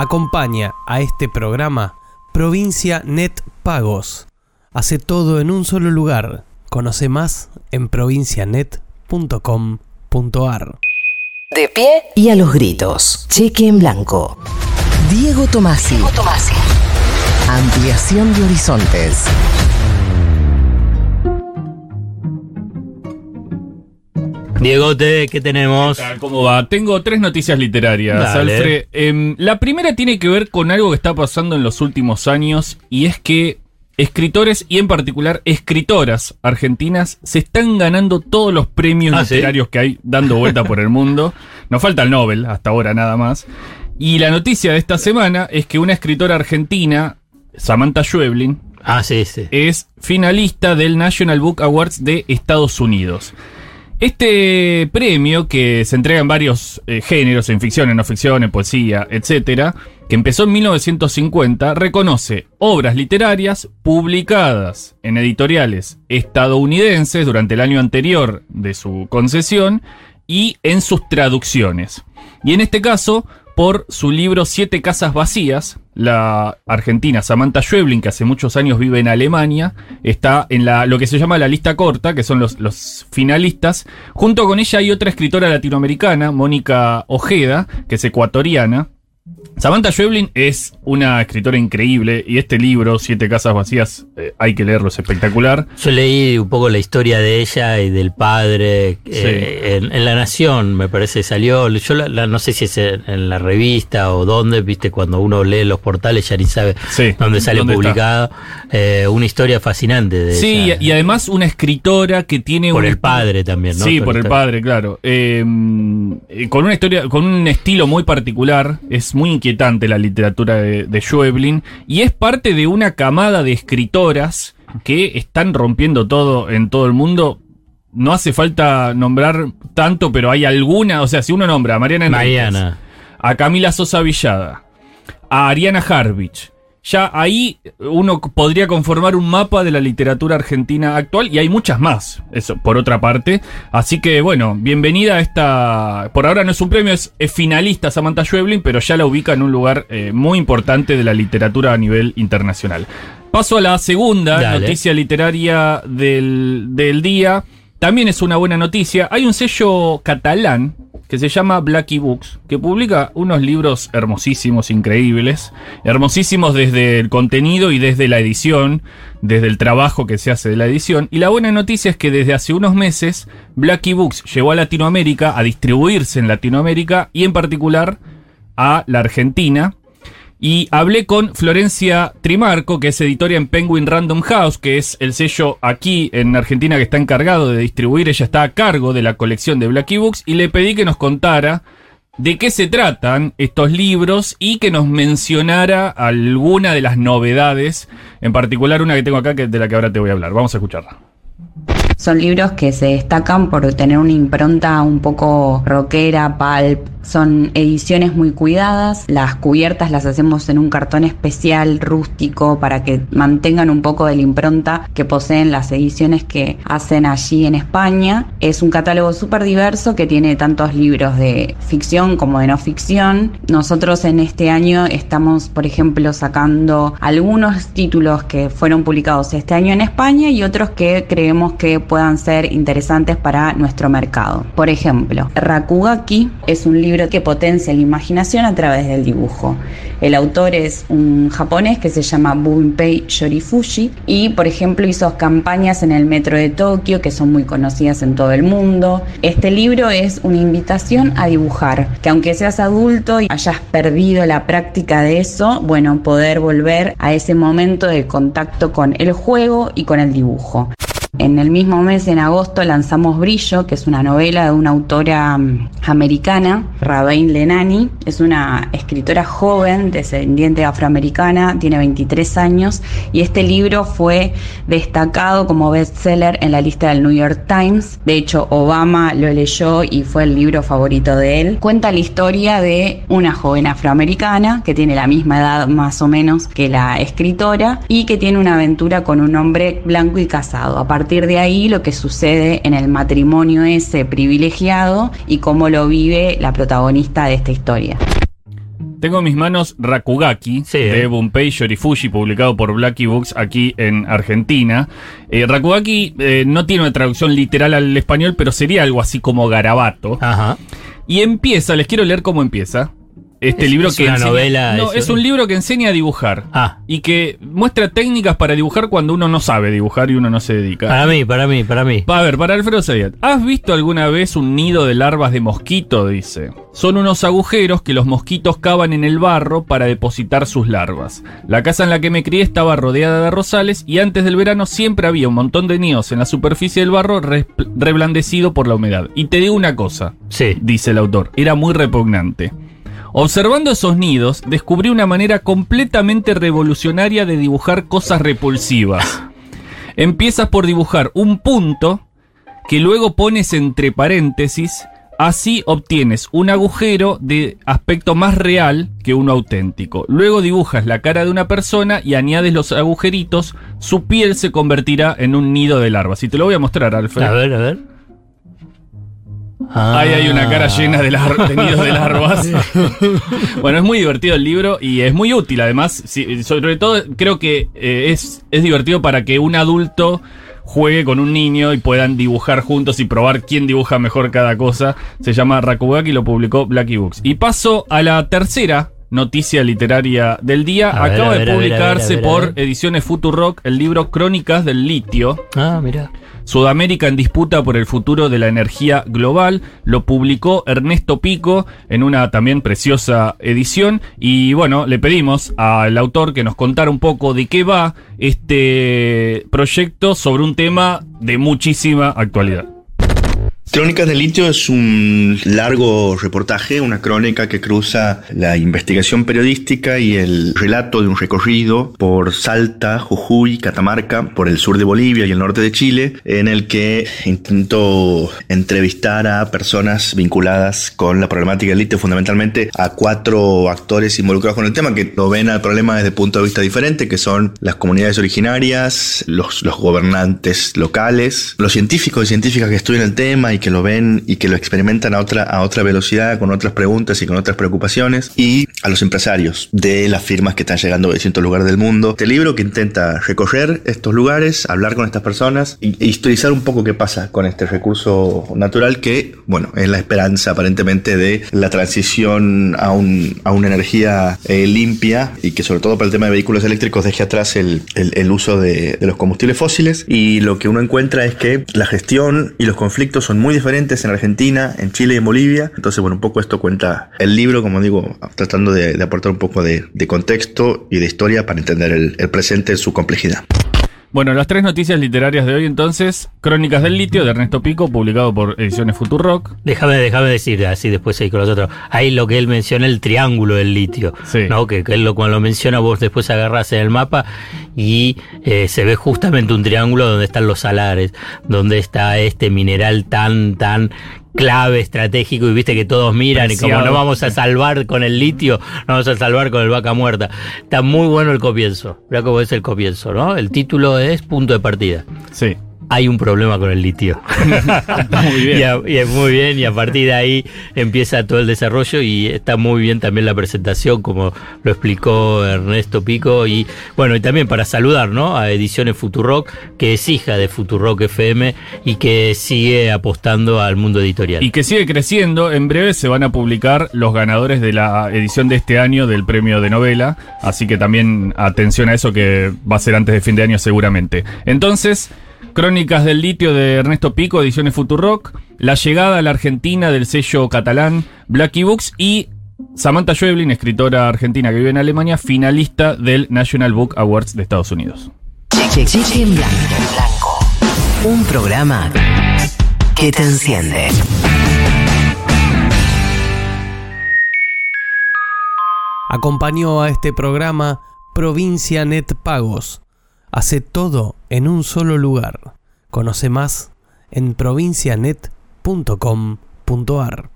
Acompaña a este programa Provincia Net Pagos. Hace todo en un solo lugar. Conoce más en provincianet.com.ar. De pie y a los gritos. Cheque en blanco. Diego Tomasi. Ampliación de horizontes. Diegote, ¿qué tenemos? ¿Cómo va? Tengo tres noticias literarias. Alfred. Em, la primera tiene que ver con algo que está pasando en los últimos años y es que escritores y en particular escritoras argentinas se están ganando todos los premios Ah, ¿sí? literarios que hay dando vuelta por el mundo. Nos falta el Nobel, hasta ahora nada más. Y la noticia de esta semana es que una escritora argentina, Samantha Schweblin, Ah, sí, sí. es finalista del National Book Awards de Estados Unidos. Este premio, que se entrega en varios eh, géneros, en ficción, en no ficción, en poesía, etcétera, que empezó en 1950, reconoce obras literarias publicadas en editoriales estadounidenses durante el año anterior de su concesión y en sus traducciones. Y en este caso, por su libro Siete Casas Vacías, la argentina Samantha Schweblin, que hace muchos años vive en Alemania, está en la, lo que se llama la lista corta, que son los, los finalistas. Junto con ella hay otra escritora latinoamericana, Mónica Ojeda, que es ecuatoriana. Samantha Schweblin es una escritora increíble y este libro, Siete Casas Vacías, eh, hay que leerlo, es espectacular. Yo leí un poco la historia de ella y del padre eh, en, en La Nación, me parece, salió. Yo la- la- no sé si es en, en la revista o dónde, viste, cuando uno lee los portales ya ni sabe Sí, dónde sale publicado. Eh, una historia fascinante de Sí, esa- y además una escritora que tiene por un el padre también, ¿no? Sí, Por por el padre, claro. Con una historia, con un estilo muy particular, es muy inquietante la literatura de, de Schweblin y es parte de una camada de escritoras que están rompiendo todo en todo el mundo. No hace falta nombrar tanto, pero hay alguna, o sea, si uno nombra a Mariana Enríquez, Mariana. a Camila Sosa Villada, a Ariana Harvich. Ya ahí uno podría conformar un mapa de la literatura argentina actual y hay muchas más, eso por otra parte. Así que bueno, bienvenida a esta... Por ahora no es un premio, es, es finalista Samantha Schweblin, pero ya la ubica en un lugar eh, muy importante de la literatura a nivel internacional. Paso a la segunda Dale. noticia literaria del, del día. También es una buena noticia. Hay un sello catalán que se llama Blacky Books, que publica unos libros hermosísimos, increíbles. Hermosísimos desde el contenido y desde la edición, desde el trabajo que se hace de la edición. Y la buena noticia es que desde hace unos meses Blacky Books llegó a Latinoamérica, a distribuirse en Latinoamérica y en particular a la Argentina. Y hablé con Florencia Trimarco, que es editora en Penguin Random House, que es el sello aquí en Argentina que está encargado de distribuir. Ella está a cargo de la colección de Blacky Books y le pedí que nos contara de qué se tratan estos libros y que nos mencionara alguna de las novedades, en particular una que tengo acá que de la que ahora te voy a hablar. Vamos a escucharla. Son libros que se destacan por tener una impronta un poco rockera, pulp. Son ediciones muy cuidadas. Las cubiertas las hacemos en un cartón especial, rústico, para que mantengan un poco de la impronta que poseen las ediciones que hacen allí en España. Es un catálogo súper diverso que tiene tantos libros de ficción como de no ficción. Nosotros en este año estamos, por ejemplo, sacando algunos títulos que fueron publicados este año en España y otros que creemos que puedan ser interesantes para nuestro mercado. Por ejemplo, Rakugaki es un libro que potencia la imaginación a través del dibujo. El autor es un japonés que se llama Bunpei Shorifushi y, por ejemplo, hizo campañas en el metro de Tokio que son muy conocidas en todo el mundo. Este libro es una invitación a dibujar, que aunque seas adulto y hayas perdido la práctica de eso, bueno, poder volver a ese momento de contacto con el juego y con el dibujo. En el mismo mes, en agosto, lanzamos Brillo, que es una novela de una autora mm, americana, Rabain Lenani. Es una escritora joven, descendiente afroamericana, tiene 23 años y este libro fue destacado como bestseller en la lista del New York Times. De hecho, Obama lo leyó y fue el libro favorito de él. Cuenta la historia de una joven afroamericana que tiene la misma edad más o menos que la escritora y que tiene una aventura con un hombre blanco y casado. Partir de ahí lo que sucede en el matrimonio ese privilegiado y cómo lo vive la protagonista de esta historia. Tengo en mis manos Rakugaki Sí, de. Bunpei Shorifushi, publicado por Blackie Books aquí en Argentina. Eh, Rakugaki eh, no tiene una traducción literal al español, pero sería algo así como garabato. Ajá. Y empieza, les quiero leer cómo empieza. Este Es- libro es que una enseña- novela, No, es- es un libro que enseña a dibujar. Ah. Y que muestra técnicas para dibujar cuando uno no sabe dibujar y uno no se dedica. Para mí, para mí, para mí. A ver, para Alfredo Sayat, ¿has visto alguna vez un nido de larvas de mosquito? Dice. Son unos agujeros que los mosquitos cavan en el barro para depositar sus larvas. La casa en la que me crié estaba rodeada de rosales y antes del verano siempre había un montón de nidos en la superficie del barro reblandecido por la humedad. Y te digo una cosa, Sí. dice el autor, era muy repugnante. Observando esos nidos, descubrí una manera completamente revolucionaria de dibujar cosas repulsivas. Empiezas por dibujar un punto que luego pones entre paréntesis, así obtienes un agujero de aspecto más real que uno auténtico. Luego dibujas la cara de una persona y añades los agujeritos, su piel se convertirá en un nido de larvas. Y te lo voy a mostrar, Alfred. A ver, a ver. Ah. Ahí hay una cara llena de, de nidos de larvas. bueno, es muy divertido el libro y es muy útil además. Sí, sobre todo creo que eh, es, es divertido para que un adulto juegue con un niño y puedan dibujar juntos y probar quién dibuja mejor cada cosa. Se llama Rakugaki y lo publicó Blacky Books. Y paso a la tercera noticia literaria del día. A Acaba de ver, publicarse ver, por. Ediciones Futurock el libro Crónicas del Litio. Ah, mira. Sudamérica en disputa por el futuro de la energía global. Lo publicó Ernesto Pico en una también preciosa edición. Y bueno, le pedimos al autor que nos contara un poco de qué va este proyecto sobre un tema de muchísima actualidad. Crónicas del litio es un largo reportaje, una crónica que cruza la investigación periodística y el relato de un recorrido por Salta, Jujuy, Catamarca, por el sur de Bolivia y el norte de Chile, en el que intento entrevistar a personas vinculadas con la problemática del litio, fundamentalmente a cuatro actores involucrados con el tema que lo ven al problema desde punto de vista diferente, que son las comunidades originarias, los, los gobernantes locales, los científicos y científicas que estudian el tema y que lo ven y que lo experimentan a otra, a otra velocidad, con otras preguntas y con otras preocupaciones, y a los empresarios de las firmas que están llegando de distintos lugares del mundo. Este libro que intenta recorrer estos lugares, hablar con estas personas y- e historizar un poco qué pasa con este recurso natural que, bueno, es la esperanza aparentemente de la transición a, un, a una energía eh, limpia y que sobre todo para el tema de vehículos eléctricos deje atrás el, el- el uso de, de los combustibles fósiles. Y lo que uno encuentra es que la gestión y los conflictos son muy diferentes en Argentina, en Chile y en Bolivia. Entonces, bueno, un poco esto cuenta el libro, como digo, tratando de, aportar un poco de, de contexto y de historia para entender el, el presente en su complejidad. Bueno, las tres noticias literarias de hoy entonces. Crónicas del litio de Ernesto Pico, publicado por Ediciones Futurock. Déjame, déjame decir, así después seguir con los otros. Ahí lo que él menciona, el triángulo del litio. Sí. ¿no? Que, que él lo, cuando lo menciona, vos después agarrás en el mapa y eh, se ve justamente un triángulo donde están los salares, donde está este mineral tan, tan clave, estratégico, y viste que todos miran y como no vamos a salvar con el litio, no vamos a salvar con el vaca muerta. Está muy bueno el comienzo. Mira cómo es el comienzo, ¿no? El título es punto de partida. Sí. Hay un problema con el litio. Muy bien. Y, a- y es muy bien, y a partir de ahí empieza todo el desarrollo y está muy bien también la presentación, como lo explicó Ernesto Pico. Y bueno, y también para saludar ¿no? a Ediciones Futurock, que es hija de Futurock FM y que sigue apostando al mundo editorial. Y que sigue creciendo. En breve se van a publicar los ganadores de la edición de este año del premio de novela. Así que también atención a eso que va a ser antes de fin de año seguramente. Entonces, Crónicas del litio de Ernesto Pico, ediciones Futurock. La llegada a la Argentina del sello catalán Blacky Books y Samantha Schweblin, escritora argentina que vive en Alemania, finalista del National Book Awards de Estados Unidos. Cheque, cheque en blanco. Un programa que te enciende. Acompañó a este programa Provincia Net Pagos. Hace todo en un solo lugar. Conoce más en provincianet.com.ar.